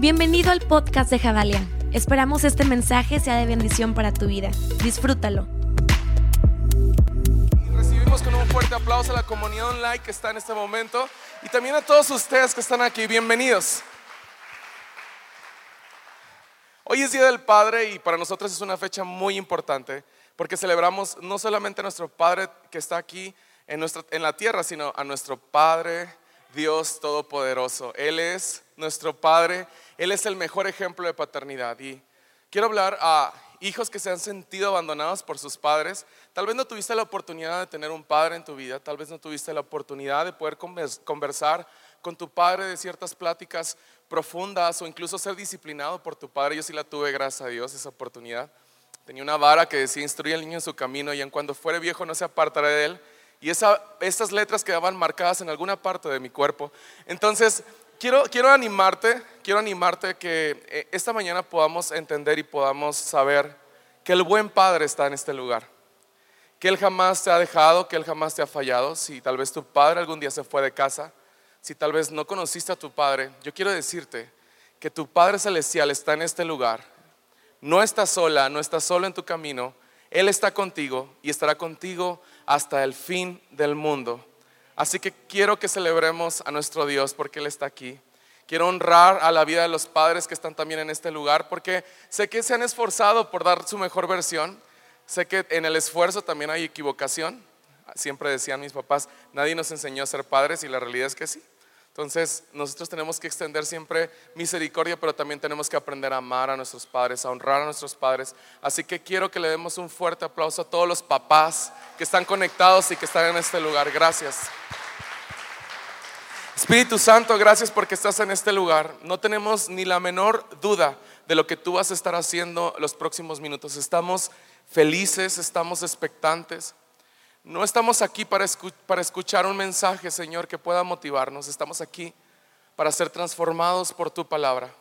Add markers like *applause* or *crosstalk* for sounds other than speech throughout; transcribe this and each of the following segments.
Bienvenido al podcast de Javalia. Esperamos este mensaje sea de bendición para tu vida. Disfrútalo. Recibimos con un fuerte aplauso a la comunidad online que está en este momento y también a todos ustedes que están aquí. Bienvenidos. Hoy es Día del Padre y para nosotros es una fecha muy importante porque celebramos no solamente a nuestro Padre que está aquí en, nuestra, en la tierra, sino a nuestro Padre Dios Todopoderoso. Él es nuestro Padre, Él es el mejor ejemplo de paternidad. Y quiero hablar a hijos que se han sentido abandonados por sus padres. Tal vez no tuviste la oportunidad de tener un padre en tu vida, tal vez no tuviste la oportunidad de poder conversar con tu padre de ciertas pláticas profundas o incluso ser disciplinado por tu padre. Yo sí la tuve, gracias a Dios, esa oportunidad. Tenía una vara que decía, instruye al niño en su camino y en cuando fuere viejo no se apartará de él. Y esa, esas letras quedaban marcadas en alguna parte de mi cuerpo. Entonces, quiero, quiero animarte, quiero animarte que eh, esta mañana podamos entender y podamos saber que el buen Padre está en este lugar. Que Él jamás te ha dejado, que Él jamás te ha fallado. Si tal vez tu Padre algún día se fue de casa, si tal vez no conociste a tu Padre, yo quiero decirte que tu Padre Celestial está en este lugar. No está sola, no está solo en tu camino. Él está contigo y estará contigo hasta el fin del mundo. Así que quiero que celebremos a nuestro Dios porque Él está aquí. Quiero honrar a la vida de los padres que están también en este lugar porque sé que se han esforzado por dar su mejor versión. Sé que en el esfuerzo también hay equivocación. Siempre decían mis papás, nadie nos enseñó a ser padres y la realidad es que sí. Entonces, nosotros tenemos que extender siempre misericordia, pero también tenemos que aprender a amar a nuestros padres, a honrar a nuestros padres. Así que quiero que le demos un fuerte aplauso a todos los papás que están conectados y que están en este lugar. Gracias. Espíritu Santo, gracias porque estás en este lugar. No tenemos ni la menor duda de lo que tú vas a estar haciendo los próximos minutos. Estamos felices, estamos expectantes. No estamos aquí para, escuchar un mensaje, Señor, que pueda motivarnos. Estamos aquí para ser transformados por tu palabra.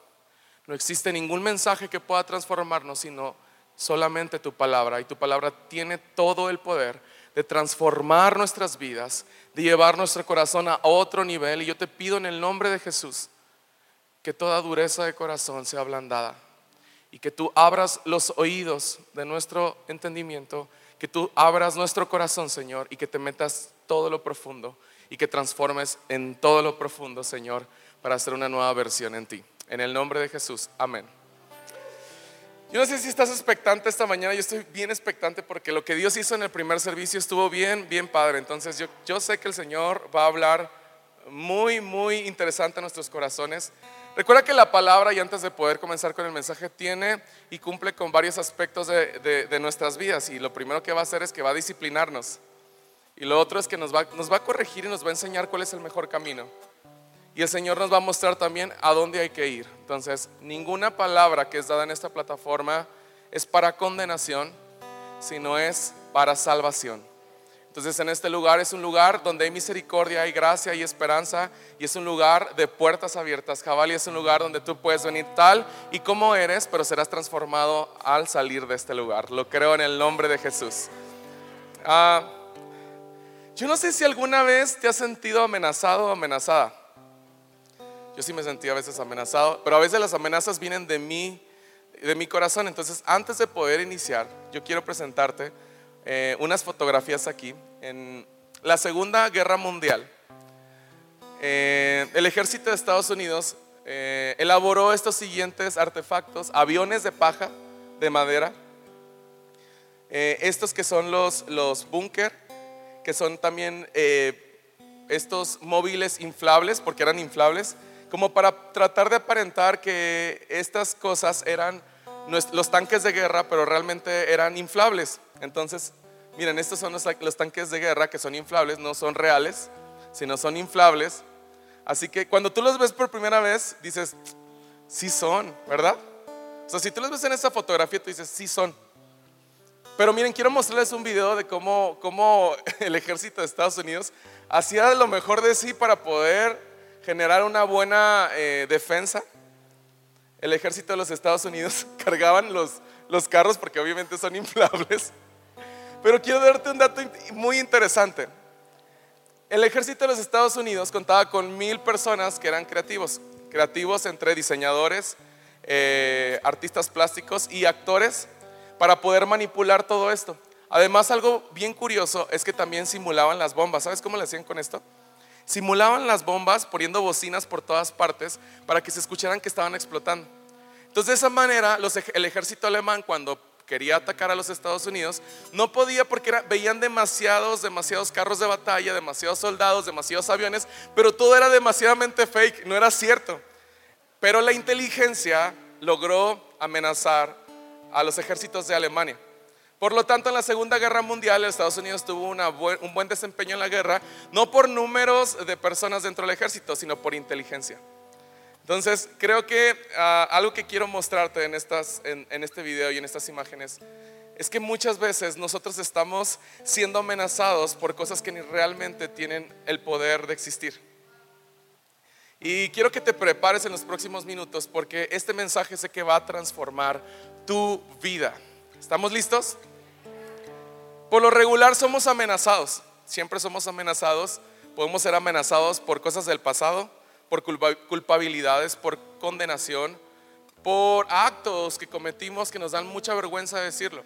No existe ningún mensaje que pueda transformarnos, sino solamente tu palabra. Y tu palabra tiene todo el poder de transformar nuestras vidas, de llevar nuestro corazón a otro nivel. Y yo te pido en el nombre de Jesús que toda dureza de corazón sea ablandada y que tú abras los oídos de nuestro entendimiento que tú abras nuestro corazón, Señor, y que te metas todo lo profundo y que transformes en todo lo profundo, Señor, para hacer una nueva versión en ti. En el nombre de Jesús, amén. Yo no sé si estás expectante esta mañana, yo estoy bien expectante porque lo que Dios hizo en el primer servicio estuvo bien, bien padre. Entonces yo, yo sé que el Señor va a hablar muy, muy interesante a nuestros corazones. Recuerda que la palabra, y antes de poder comenzar con el mensaje, tiene y cumple con varios aspectos de, nuestras vidas. Y lo primero que va a hacer es que va a disciplinarnos. Y lo otro es que nos va, nos va a corregir y nos va a enseñar cuál es el mejor camino. Y el Señor nos va a mostrar también a dónde hay que ir. Entonces, ninguna palabra que es dada en esta plataforma es para condenación, sino es para salvación. Entonces en este lugar es un lugar donde hay misericordia, hay gracia, hay esperanza y es un lugar de puertas abiertas. Jabali es un lugar donde tú puedes venir tal y como eres, pero serás transformado al salir de este lugar. Lo creo en el nombre de Jesús. Ah, yo no sé si alguna vez te has sentido amenazado o amenazada. Yo sí me sentí a veces amenazado, pero a veces las amenazas vienen de mí, de mi corazón. Entonces antes de poder iniciar, yo quiero presentarte eh, unas fotografías aquí. En la Segunda Guerra Mundial, eh, el ejército de Estados Unidos eh, elaboró estos siguientes artefactos, aviones de paja, de madera, estos que son los, los búnker, que son también estos móviles inflables, porque eran inflables, como para tratar de aparentar que estas cosas eran los tanques de guerra, pero realmente eran inflables. Entonces, miren, estos son los, tanques de guerra que son inflables, no son reales, sino son inflables. Así que cuando tú los ves por primera vez, dices, sí son, ¿verdad? O sea, si tú los ves en esta fotografía, tú dices, sí son. Pero miren, quiero mostrarles un video de cómo, cómo *laughs* el ejército de Estados Unidos hacía lo mejor de sí para poder generar una buena eh, defensa. El ejército de los Estados Unidos *laughs* cargaban los, los carros porque obviamente son inflables pero quiero darte un dato muy interesante. el ejército de los Estados Unidos contaba con mil personas que eran creativos, creativos entre diseñadores, eh, artistas plásticos y actores para poder manipular todo esto. Además, algo bien curioso es que también simulaban las bombas. ¿Sabes cómo le hacían con esto? Simulaban las bombas poniendo bocinas por todas partes para que se escucharan que estaban explotando. Entonces, de esa manera, el ejército alemán, cuando quería atacar a los Estados Unidos, no podía porque veían demasiados, demasiados carros de batalla, demasiados soldados, demasiados aviones, pero todo era demasiadamente fake, no era cierto. Pero la inteligencia logró amenazar a los ejércitos de Alemania. Por lo tanto, en la Segunda Guerra Mundial, Estados Unidos tuvo un buen desempeño en la guerra, no por números de personas dentro del ejército, sino por inteligencia. Entonces, creo que ah, algo que quiero mostrarte en, en, este video y en estas imágenes es que muchas veces nosotros estamos siendo amenazados por cosas que ni realmente tienen el poder de existir. Y quiero que te prepares en los próximos minutos porque este mensaje sé que va a transformar tu vida. ¿Estamos listos? Por lo regular somos amenazados, siempre somos amenazados, podemos ser amenazados por cosas del pasado, por culpabilidades, por condenación, por actos que cometimos que nos dan mucha vergüenza decirlo.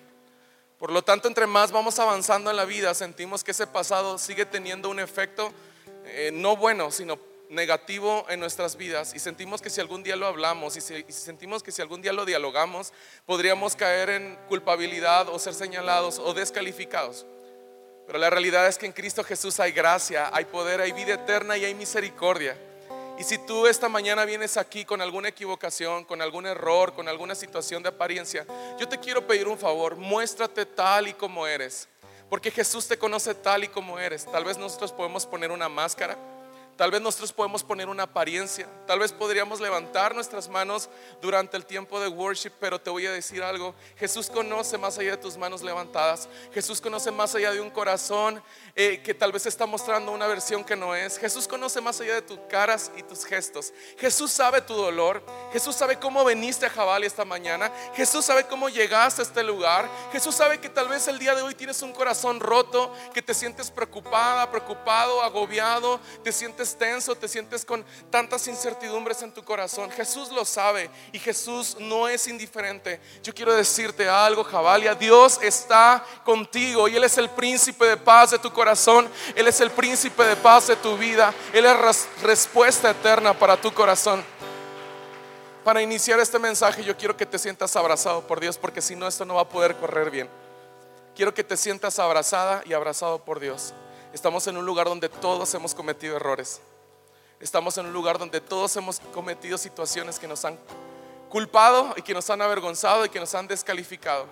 Por lo tanto, entre más vamos avanzando en la vida, sentimos que ese pasado sigue teniendo un efecto eh, no bueno, sino negativo en nuestras vidas y sentimos que si algún día lo hablamos y, y sentimos que si algún día lo dialogamos, podríamos caer en culpabilidad o ser señalados o descalificados. Pero la realidad es que en Cristo Jesús hay gracia, hay poder, hay vida eterna y hay misericordia. Y si tú esta mañana vienes aquí con alguna equivocación, con algún error, con alguna situación de apariencia, yo te quiero pedir un favor, muéstrate tal y como eres. Porque Jesús te conoce tal y como eres. Tal vez nosotros podemos poner una máscara, Tal vez nosotros podemos poner una apariencia, tal vez podríamos levantar nuestras manos durante el tiempo de worship, pero te voy a decir algo, Jesús conoce más allá de tus manos levantadas, Jesús conoce más allá de un corazón eh, que tal vez está mostrando una versión que no es, Jesús conoce más allá de tus caras y tus gestos, Jesús sabe tu dolor, Jesús sabe cómo veniste a Jabal esta mañana, Jesús sabe cómo llegaste a este lugar, Jesús sabe que tal vez el día de hoy tienes un corazón roto, que te sientes preocupada, preocupado, agobiado, te sientes tenso, te sientes con tantas incertidumbres en tu corazón. Jesús lo sabe y Jesús no es indiferente. Yo quiero decirte algo, Jabalia. Dios está contigo y Él es el príncipe de paz de tu corazón. Él es el príncipe de paz de tu vida. Él es respuesta eterna para tu corazón. Para iniciar este mensaje yo quiero que te sientas abrazado por Dios porque si no esto no va a poder correr bien. Quiero que te sientas abrazada y abrazado por Dios. Estamos en un lugar donde todos hemos cometido errores. Estamos en un lugar donde todos hemos cometido situaciones que nos han culpado y que nos han avergonzado y que nos han descalificado.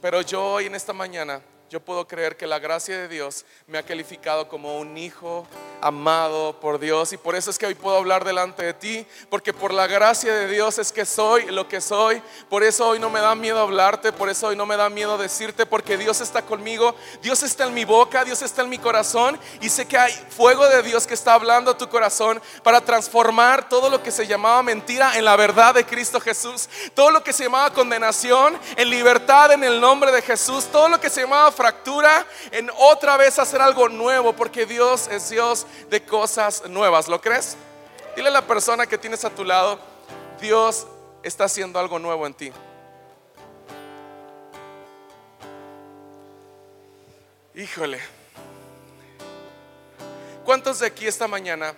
Pero yo hoy en esta mañana yo puedo creer que la gracia de Dios me ha calificado como un hijo amado por Dios. Y por eso es que hoy puedo hablar delante de ti, porque por la gracia de Dios es que soy lo que soy, por eso hoy no me da miedo hablarte, por eso hoy no me da miedo decirte, porque Dios está conmigo, Dios está en mi boca, Dios está en mi corazón. Y sé que hay fuego de Dios que está hablando a tu corazón para transformar todo lo que se llamaba mentira en la verdad de Cristo Jesús, todo lo que se llamaba condenación en libertad en el nombre de Jesús, todo lo que se llamaba fractura en otra vez hacer algo nuevo, porque Dios es Dios de cosas nuevas. ¿Lo crees? Dile a la persona que tienes a tu lado, Dios está haciendo algo nuevo en ti. Híjole. ¿Cuántos de aquí esta mañana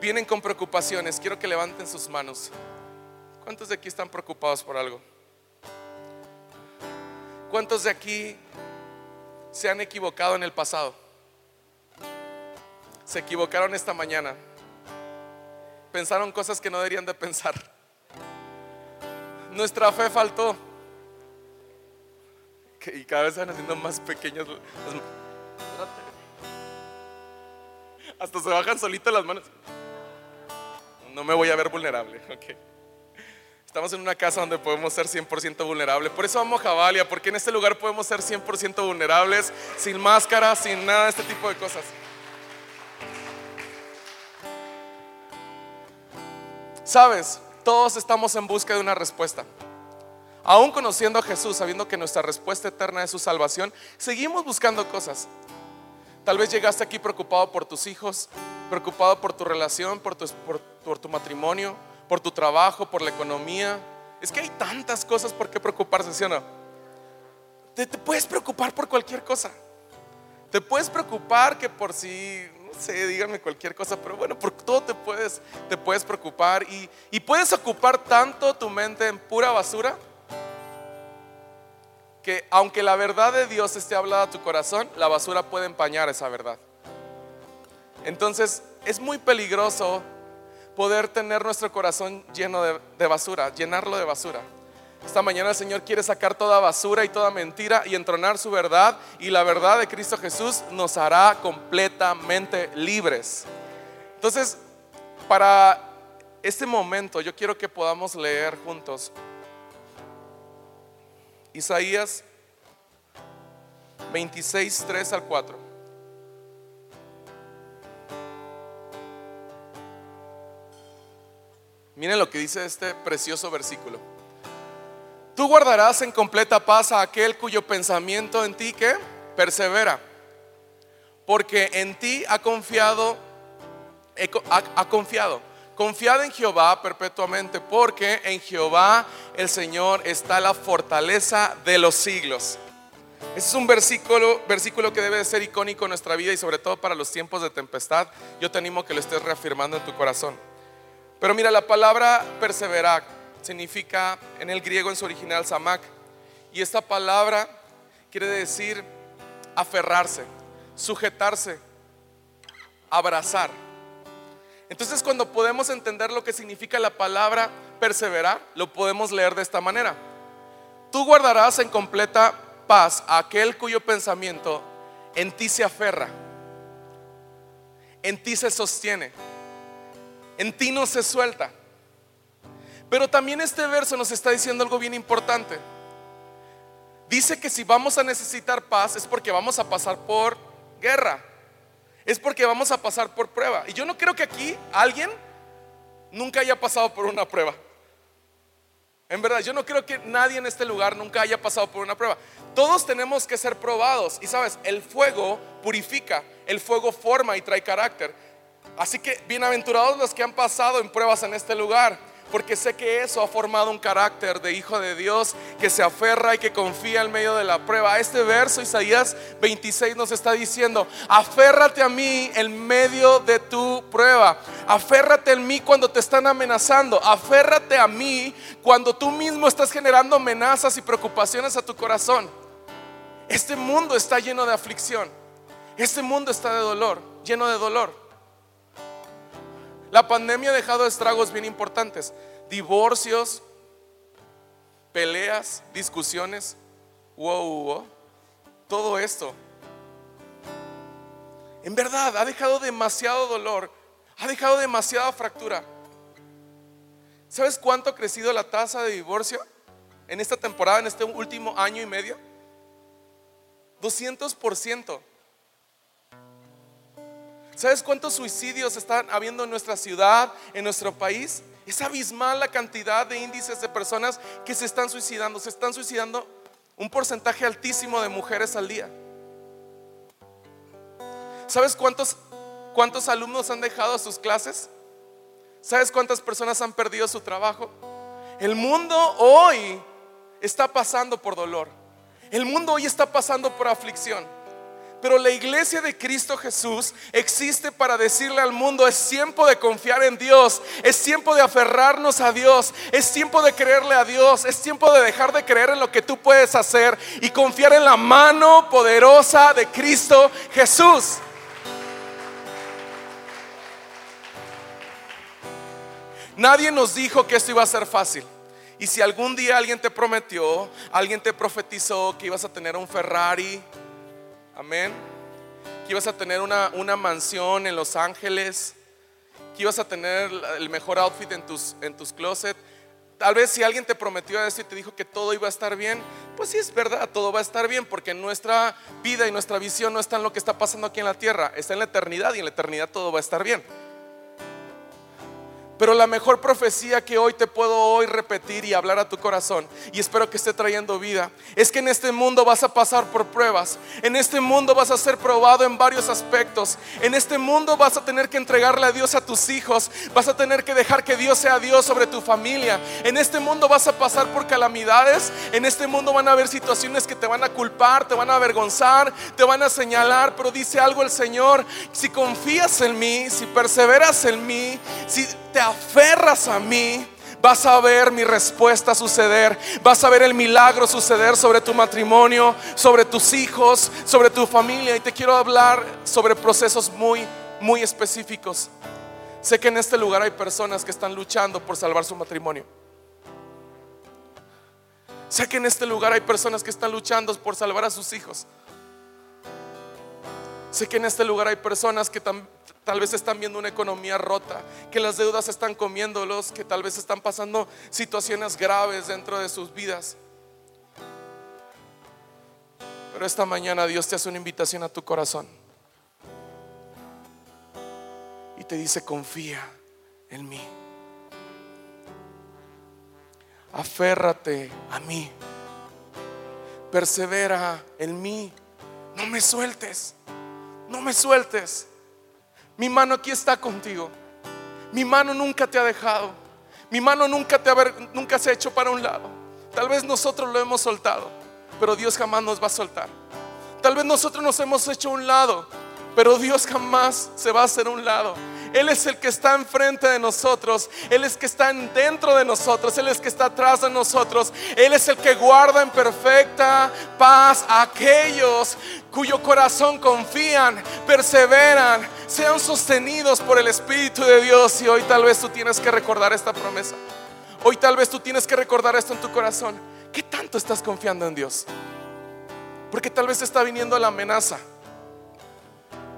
vienen con preocupaciones? Quiero que levanten sus manos. ¿Cuántos de aquí están preocupados por algo? ¿Cuántos de aquí se han equivocado en el pasado? Se equivocaron esta mañana. Pensaron cosas que no deberían de pensar. Nuestra fe faltó. Y cada vez van haciendo más pequeños. Hasta se bajan solitas las manos. No me voy a ver vulnerable. Okay. Estamos en una casa donde podemos ser 100% vulnerables. Por eso vamos a Javalia, porque en este lugar podemos ser 100% vulnerables, sin máscara, sin nada de este tipo de cosas. Sabes, todos estamos en busca de una respuesta. Aún conociendo a Jesús, sabiendo que nuestra respuesta eterna es su salvación, seguimos buscando cosas. Tal vez llegaste aquí preocupado por tus hijos, preocupado por tu relación, por tu, por, por tu matrimonio, por tu trabajo, por la economía. Es que hay tantas cosas por qué preocuparse, ¿sí o no? Te, puedes preocupar por cualquier cosa. Te puedes preocupar que por si, no sé, díganme cualquier cosa, pero bueno, por todo te puedes, te puedes preocupar y, y puedes ocupar tanto tu mente en pura basura que aunque la verdad de Dios esté hablada a tu corazón, la basura puede empañar esa verdad. Entonces es muy peligroso poder tener nuestro corazón lleno de, basura, llenarlo de basura. Esta mañana el Señor quiere sacar toda basura y toda mentira y entronar su verdad y la verdad de Cristo Jesús nos hará completamente libres. Entonces, para este momento yo quiero que podamos leer juntos Isaías 26, 3 al 4. Miren lo que dice este precioso versículo. Tú guardarás en completa paz a aquel cuyo pensamiento en ti que persevera, porque en ti ha confiado, ha, ha confiado. Confiad en Jehová perpetuamente, porque en Jehová el Señor está la fortaleza de los siglos. Ese es un versículo, versículo que debe de ser icónico en nuestra vida y sobre todo para los tiempos de tempestad. Yo te animo que lo estés reafirmando en tu corazón. Pero mira, la palabra perseverar significa en el griego en su original samak. Y esta palabra quiere decir aferrarse, sujetarse, abrazar. Entonces cuando podemos entender lo que significa la palabra perseverar, lo podemos leer de esta manera. Tú guardarás en completa paz a aquel cuyo pensamiento en ti se aferra, en ti se sostiene, en ti no se suelta. Pero también este verso nos está diciendo algo bien importante. Dice que si vamos a necesitar paz es porque vamos a pasar por guerra es porque vamos a pasar por prueba. Y yo no creo que aquí alguien nunca haya pasado por una prueba. En verdad, yo no creo que nadie en este lugar nunca haya pasado por una prueba. Todos tenemos que ser probados. Y sabes, el fuego purifica, el fuego forma y trae carácter. Así que bienaventurados los que han pasado en pruebas en este lugar porque sé que eso ha formado un carácter de hijo de Dios que se aferra y que confía en medio de la prueba. Este verso, Isaías 26, nos está diciendo, aférrate a mí en medio de tu prueba, aférrate en mí cuando te están amenazando, aférrate a mí cuando tú mismo estás generando amenazas y preocupaciones a tu corazón. Este mundo está lleno de aflicción, este mundo está de dolor, lleno de dolor. La pandemia ha dejado estragos bien importantes. Divorcios, peleas, discusiones. Wow, wow, todo esto. En verdad, ha dejado demasiado dolor. Ha dejado demasiada fractura. ¿Sabes cuánto ha crecido la tasa de divorcio en esta temporada, en este último año y medio? 200%. ¿Sabes cuántos suicidios están habiendo en nuestra ciudad, en nuestro país? Es abismal la cantidad de índices de personas que se están suicidando. Se están suicidando un porcentaje altísimo de mujeres al día. ¿Sabes cuántos, cuántos alumnos han dejado sus clases? ¿Sabes cuántas personas han perdido su trabajo? El mundo hoy está pasando por dolor. El mundo hoy está pasando por aflicción. Pero la iglesia de Cristo Jesús existe para decirle al mundo, es tiempo de confiar en Dios, es tiempo de aferrarnos a Dios, es tiempo de creerle a Dios, es tiempo de dejar de creer en lo que tú puedes hacer y confiar en la mano poderosa de Cristo Jesús. Nadie nos dijo que esto iba a ser fácil. Y si algún día alguien te prometió, alguien te profetizó que ibas a tener un Ferrari, Amén. Que ibas a tener una, una mansión en Los Ángeles. Que ibas a tener el mejor outfit en tus, en tus closets. Tal vez si alguien te prometió eso y te dijo que todo iba a estar bien, pues sí es verdad, todo va a estar bien, porque nuestra vida y nuestra visión no está en lo que está pasando aquí en la tierra, está en la eternidad y en la eternidad todo va a estar bien. Pero la mejor profecía que hoy te puedo hoy repetir y hablar a tu corazón, y espero que esté trayendo vida, es que en este mundo vas a pasar por pruebas, en este mundo vas a ser probado en varios aspectos, en este mundo vas a tener que entregarle a Dios a tus hijos, vas a tener que dejar que Dios sea Dios sobre tu familia, en este mundo vas a pasar por calamidades, en este mundo van a haber situaciones que te van a culpar, te van a avergonzar, te van a señalar, pero dice algo el Señor, si confías en mí, si perseveras en mí, si te aferras a mí, vas a ver mi respuesta suceder, vas a ver el milagro suceder sobre tu matrimonio, sobre tus hijos, sobre tu familia. Y te quiero hablar sobre procesos muy, muy específicos. Sé que en este lugar hay personas que están luchando por salvar su matrimonio. Sé que en este lugar hay personas que están luchando por salvar a sus hijos. Sé que en este lugar hay personas que tal vez están viendo una economía rota, que las deudas están comiéndolos, que tal vez están pasando situaciones graves dentro de sus vidas. Pero esta mañana Dios te hace una invitación a tu corazón y te dice, confía en mí. Aférrate a mí. Persevera en mí. No me sueltes no me sueltes. Mi mano aquí está contigo. Mi mano nunca te ha dejado. Mi mano nunca, te ha, nunca se ha hecho para un lado. Tal vez nosotros lo hemos soltado, pero Dios jamás nos va a soltar. Tal vez nosotros nos hemos hecho a un lado, pero Dios jamás se va a hacer un lado. Él es el que está enfrente de nosotros. Él es el que está dentro de nosotros. Él es el que está atrás de nosotros. Él es el que guarda en perfecta paz a aquellos cuyo corazón confían, perseveran, sean sostenidos por el Espíritu de Dios. Y hoy tal vez tú tienes que recordar esta promesa. Hoy tal vez tú tienes que recordar esto en tu corazón. ¿Qué tanto estás confiando en Dios? Porque tal vez está viniendo la amenaza.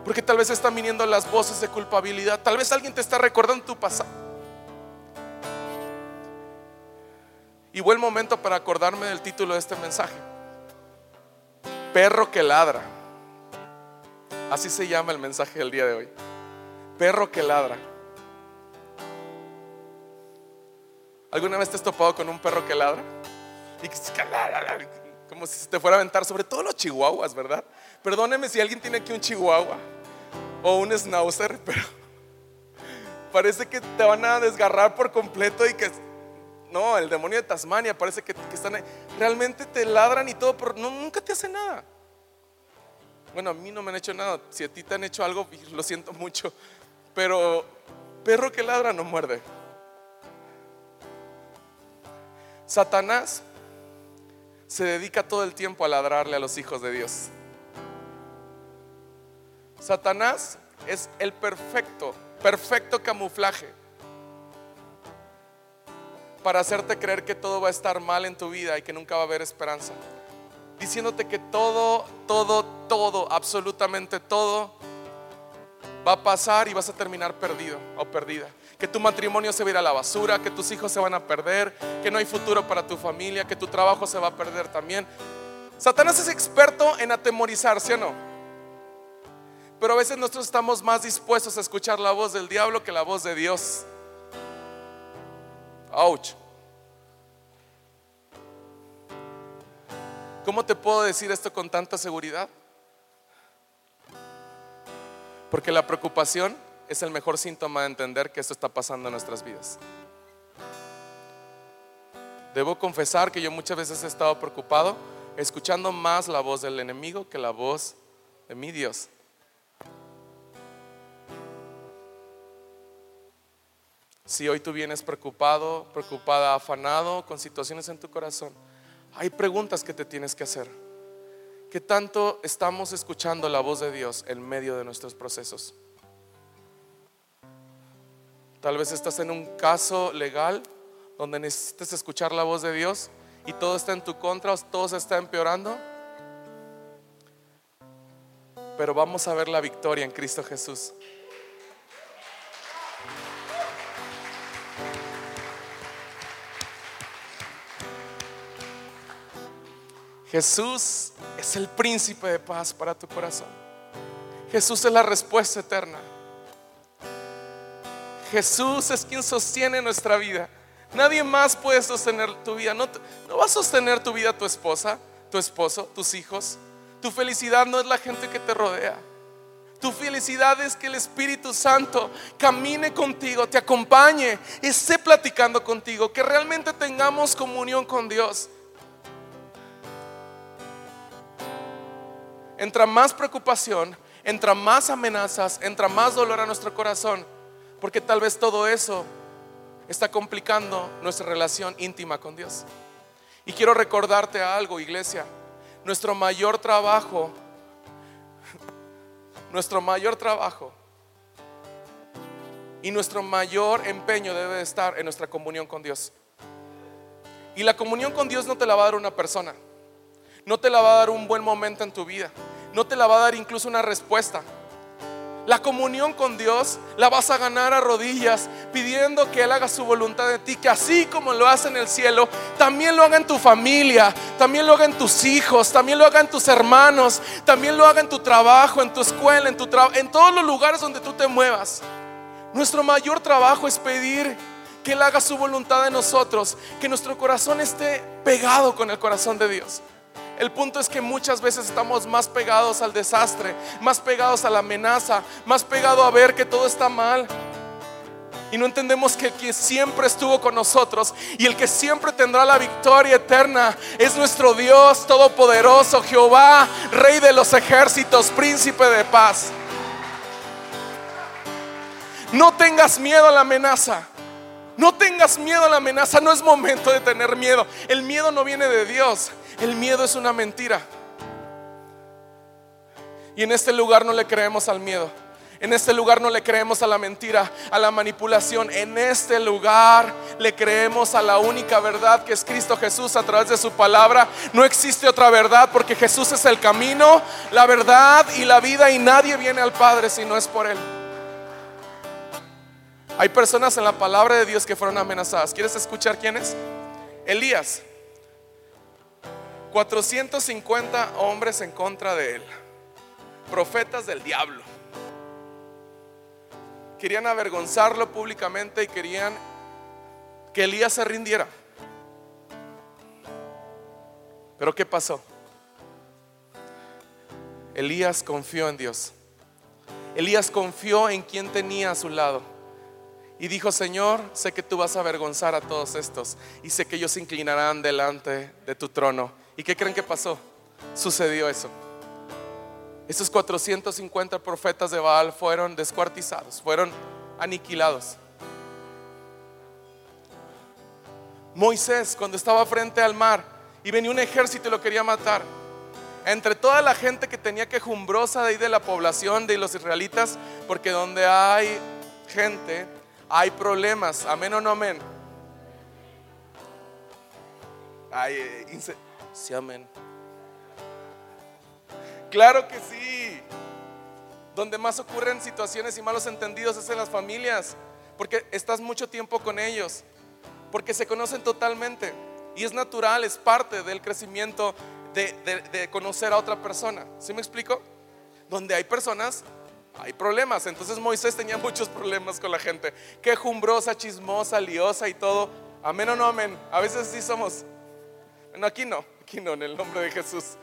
Porque tal vez están viniendo las voces de culpabilidad. Tal vez alguien te está recordando tu pasado. Y buen momento para acordarme del título de este mensaje. Perro que ladra. Así se llama el mensaje del día de hoy. Perro que ladra. ¿Alguna vez te has topado con un perro que ladra? Y como si se te fuera a aventar, sobre todo los chihuahuas, ¿verdad? Perdóneme si alguien tiene aquí un chihuahua o un schnauzer, *laughs* pero parece que te van a desgarrar por completo y que no, el demonio de Tasmania parece que, están ahí. Realmente te ladran y todo, pero nunca te hace nada. Bueno, a mí no me han hecho nada. Si a ti te han hecho algo, *laughs* lo siento mucho. Pero perro que ladra no muerde. Satanás se dedica todo el tiempo a ladrarle a los hijos de Dios. Satanás es el perfecto, perfecto camuflaje para hacerte creer que todo va a estar mal en tu vida y que nunca va a haber esperanza. Diciéndote que todo, todo, todo, absolutamente todo va a pasar y vas a terminar perdido o perdida. Que tu matrimonio se va a ir a la basura, que tus hijos se van a perder, que no hay futuro para tu familia, que tu trabajo se va a perder también. Satanás es experto en atemorizar, ¿sí o no? Pero a veces nosotros estamos más dispuestos a escuchar la voz del diablo que la voz de Dios. Ouch. ¿Cómo te puedo decir esto con tanta seguridad? Porque la preocupación es el mejor síntoma de entender que esto está pasando en nuestras vidas. Debo confesar que yo muchas veces he estado preocupado escuchando más la voz del enemigo que la voz de mi Dios. Si hoy tú vienes preocupado, preocupada, afanado con situaciones en tu corazón, hay preguntas que te tienes que hacer. ¿Qué tanto estamos escuchando la voz de Dios en medio de nuestros procesos? Tal vez estás en un caso legal donde necesitas escuchar la voz de Dios y todo está en tu contra o todo se está empeorando. Pero vamos a ver la victoria en Cristo Jesús. Jesús es el príncipe de paz para tu corazón. Jesús es la respuesta eterna. Jesús es quien sostiene nuestra vida. Nadie más puede sostener tu vida. No, va a sostener tu vida tu esposa, tu esposo, tus hijos. Tu felicidad no es la gente que te rodea. Tu felicidad es que el Espíritu Santo camine contigo, te acompañe, esté platicando contigo, que realmente tengamos comunión con Dios. Entra más preocupación, entra más amenazas, entra más dolor a nuestro corazón, porque tal vez todo eso está complicando nuestra relación íntima con Dios. Y quiero recordarte algo, iglesia. Nuestro mayor trabajo, nuestro mayor trabajo y nuestro mayor empeño debe estar en nuestra comunión con Dios. Y la comunión con Dios no te la va a dar una persona, no te la va a dar un buen momento en tu vida, no te la va a dar incluso una respuesta. La comunión con Dios la vas a ganar a rodillas pidiendo que Él haga su voluntad de ti, que así como lo hace en el cielo, también lo haga en tu familia, también lo haga en tus hijos, también lo haga en tus hermanos, también lo haga en tu trabajo, en tu escuela, en tu en todos los lugares donde tú te muevas. Nuestro mayor trabajo es pedir que Él haga su voluntad en nosotros, que nuestro corazón esté pegado con el corazón de Dios. El punto es que muchas veces estamos más pegados al desastre, más pegados a la amenaza, más pegados a ver que todo está mal. Y no entendemos que el siempre estuvo con nosotros y el que siempre tendrá la victoria eterna es nuestro Dios Todopoderoso, Jehová, Rey de los ejércitos, príncipe de paz. No tengas miedo a la amenaza. No tengas miedo a la amenaza. No es momento de tener miedo. El miedo no viene de Dios. El miedo es una mentira. Y en este lugar no le creemos al miedo. En este lugar no le creemos a la mentira, a la manipulación. En este lugar le creemos a la única verdad que es Cristo Jesús a través de su palabra. No existe otra verdad porque Jesús es el camino, la verdad y la vida y nadie viene al Padre si no es por Él. Hay personas en la palabra de Dios que fueron amenazadas. ¿Quieres escuchar quiénes? Elías. 450 hombres en contra de él. Profetas del diablo. Querían avergonzarlo públicamente y querían que Elías se rindiera. Pero ¿qué pasó? Elías confió en Dios. Elías confió en quien tenía a su lado. Y dijo, Señor, sé que tú vas a avergonzar a todos estos y sé que ellos se inclinarán delante de tu trono. ¿Y qué creen que pasó? Sucedió eso. Esos 450 profetas de Baal fueron descuartizados, fueron aniquilados. Moisés, cuando estaba frente al mar y venía un ejército y lo quería matar, entre toda la gente que tenía quejumbrosa de ahí de la población de los israelitas, porque donde hay gente, hay problemas. Amén o no amén. Ay, eh, sí, amén. Claro que sí. Donde más ocurren situaciones y malos entendidos es en las familias, porque estás mucho tiempo con ellos, porque se conocen totalmente. Y es natural, es parte del crecimiento de, de conocer a otra persona. ¿Sí me explico? Donde hay personas hay problemas. Entonces Moisés tenía muchos problemas con la gente. Quejumbrosa, chismosa, liosa y todo. Amén o no amén. A veces sí somos. Bueno, aquí no, aquí no, en el nombre de Jesús.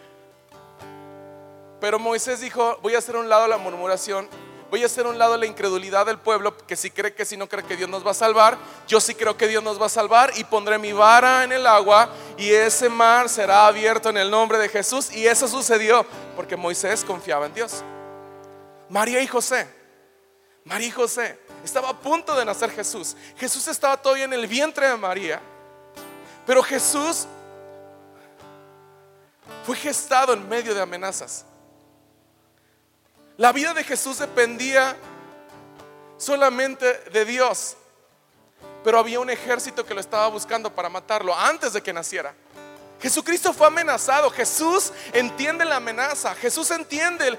Pero Moisés dijo, voy a hacer un lado la murmuración, voy a hacer un lado la incredulidad del pueblo, que si cree que si no cree que Dios nos va a salvar, yo sí creo que Dios nos va a salvar y pondré mi vara en el agua y ese mar será abierto en el nombre de Jesús. Y eso sucedió porque Moisés confiaba en Dios. María y José. María y José. Estaba a punto de nacer Jesús. Jesús estaba todavía en el vientre de María. Pero Jesús fue gestado en medio de amenazas. La vida de Jesús dependía solamente de Dios. Pero había un ejército que lo estaba buscando para matarlo antes de que naciera. Jesucristo fue amenazado. Jesús entiende la amenaza. Jesús entiende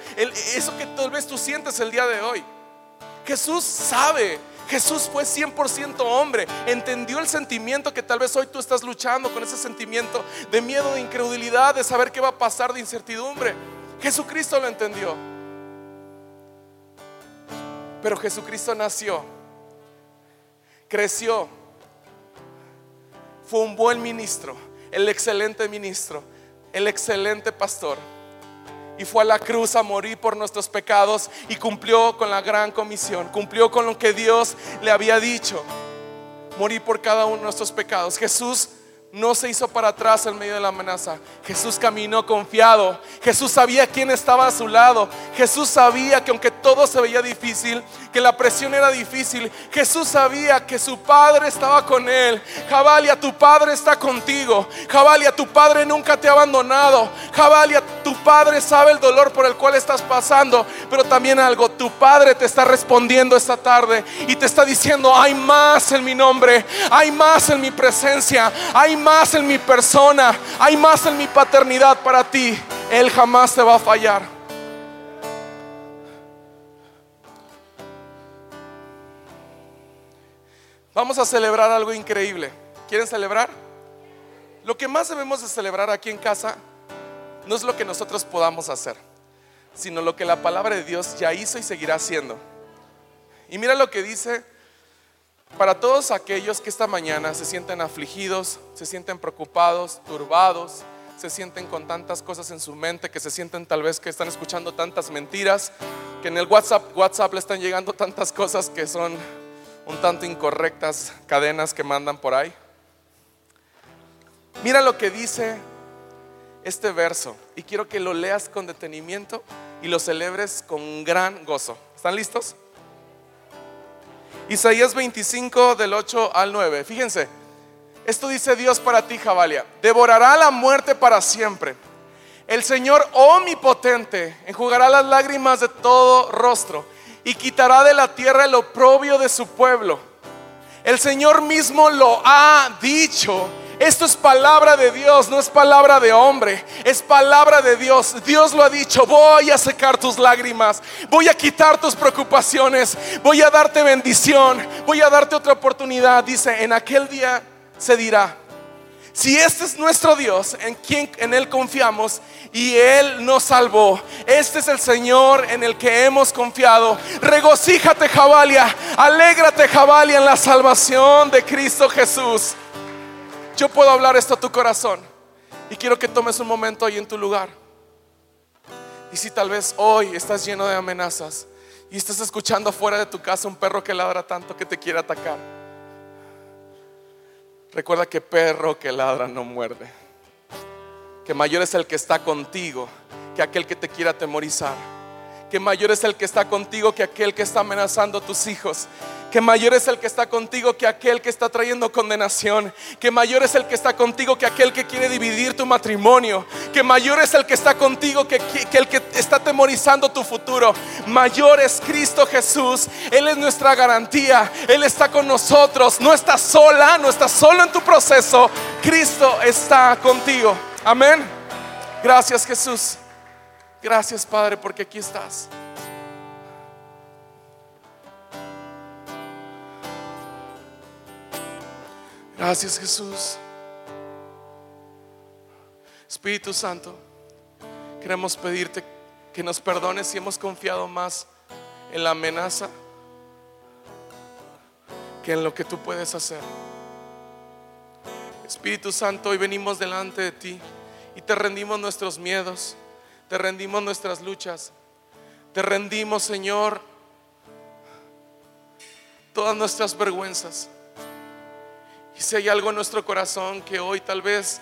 eso que tal vez tú sientes el día de hoy. Jesús sabe. Jesús fue 100% hombre. Entendió el sentimiento que tal vez hoy tú estás luchando con ese sentimiento de miedo, de incredulidad, de saber qué va a pasar, de incertidumbre. Jesucristo lo entendió. Pero Jesucristo nació creció, fue un buen ministro, el excelente ministro, el excelente pastor. Y fue a la cruz a morir por nuestros pecados y cumplió con la gran comisión, cumplió con lo que Dios le había dicho, morir por cada uno de nuestros pecados. Jesús no se hizo para atrás en medio de la amenaza. Jesús caminó confiado. Jesús sabía quién estaba a su lado. Jesús sabía que aunque todo se veía difícil, que la presión era difícil, Jesús sabía que su padre estaba con él. Jabalia, tu padre está contigo. Jabalia, tu padre nunca te ha abandonado. Jabalia, tu padre sabe el dolor por el cual estás pasando. Pero también algo, tu padre te está respondiendo esta tarde y te está diciendo, hay más en mi nombre, hay más en mi presencia, hay más en mi persona, hay más en mi paternidad para ti. Él jamás te va a fallar. Vamos a celebrar algo increíble. ¿Quieren celebrar? Lo que más debemos de celebrar aquí en casa no es lo que nosotros podamos hacer, sino lo que la palabra de Dios ya hizo y seguirá haciendo. Y mira lo que dice para todos aquellos que esta mañana se sienten afligidos, se sienten preocupados, turbados, se sienten con tantas cosas en su mente, que se sienten tal vez que están escuchando tantas mentiras, que en el WhatsApp, WhatsApp le están llegando *laughs* tantas cosas que son un tanto incorrectas, cadenas que mandan por ahí. Mira lo que dice este verso y quiero que lo leas con detenimiento y lo celebres con gran gozo. ¿Están listos? Isaías 25 del 8 al 9. Fíjense, esto dice Dios para ti, Jabalia. Devorará la muerte para siempre. El Señor omnipotente enjugará las lágrimas de todo rostro y quitará de la tierra el oprobio de su pueblo. El Señor mismo lo ha dicho esto es palabra de Dios, no es palabra de hombre, es palabra de Dios. Dios lo ha dicho, voy a secar tus lágrimas, voy a quitar tus preocupaciones, voy a darte bendición, voy a darte otra oportunidad. Dice, en aquel día se dirá, si este es nuestro Dios, en quien en él confiamos y él nos salvó. Este es el Señor en el que hemos confiado. Regocíjate, Jabalia, alégrate, Jabalia, en la salvación de Cristo Jesús. Yo puedo hablar esto a tu corazón y quiero que tomes un momento ahí en tu lugar. Y si tal vez hoy estás lleno de amenazas y estás escuchando fuera de tu casa un perro que ladra tanto que te quiere atacar, recuerda que perro que ladra no muerde. Que mayor es el que está contigo que aquel que te quiera atemorizar que mayor es el que está contigo que aquel que está amenazando a tus hijos. Que mayor es el que está contigo que aquel que está trayendo condenación. Que mayor es el que está contigo que aquel que quiere dividir tu matrimonio. Que mayor es el que está contigo que, que el que está atemorizando tu futuro. Mayor es Cristo Jesús. Él es nuestra garantía. Él está con nosotros. No estás sola, no estás solo en tu proceso. Cristo está contigo. Amén. Gracias Jesús. Gracias Padre porque aquí estás. Gracias Jesús. Espíritu Santo, queremos pedirte que nos perdones si hemos confiado más en la amenaza que en lo que tú puedes hacer. Espíritu Santo, hoy venimos delante de ti y te rendimos nuestros miedos. Te rendimos nuestras luchas. Te rendimos, Señor, todas nuestras vergüenzas. Y si hay algo en nuestro corazón que hoy tal vez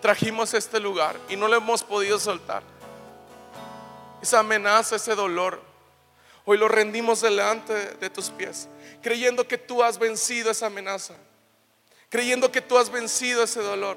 trajimos a este lugar y no lo hemos podido soltar, esa amenaza, ese dolor, hoy lo rendimos delante de tus pies, creyendo que tú has vencido esa amenaza, creyendo que tú has vencido ese dolor.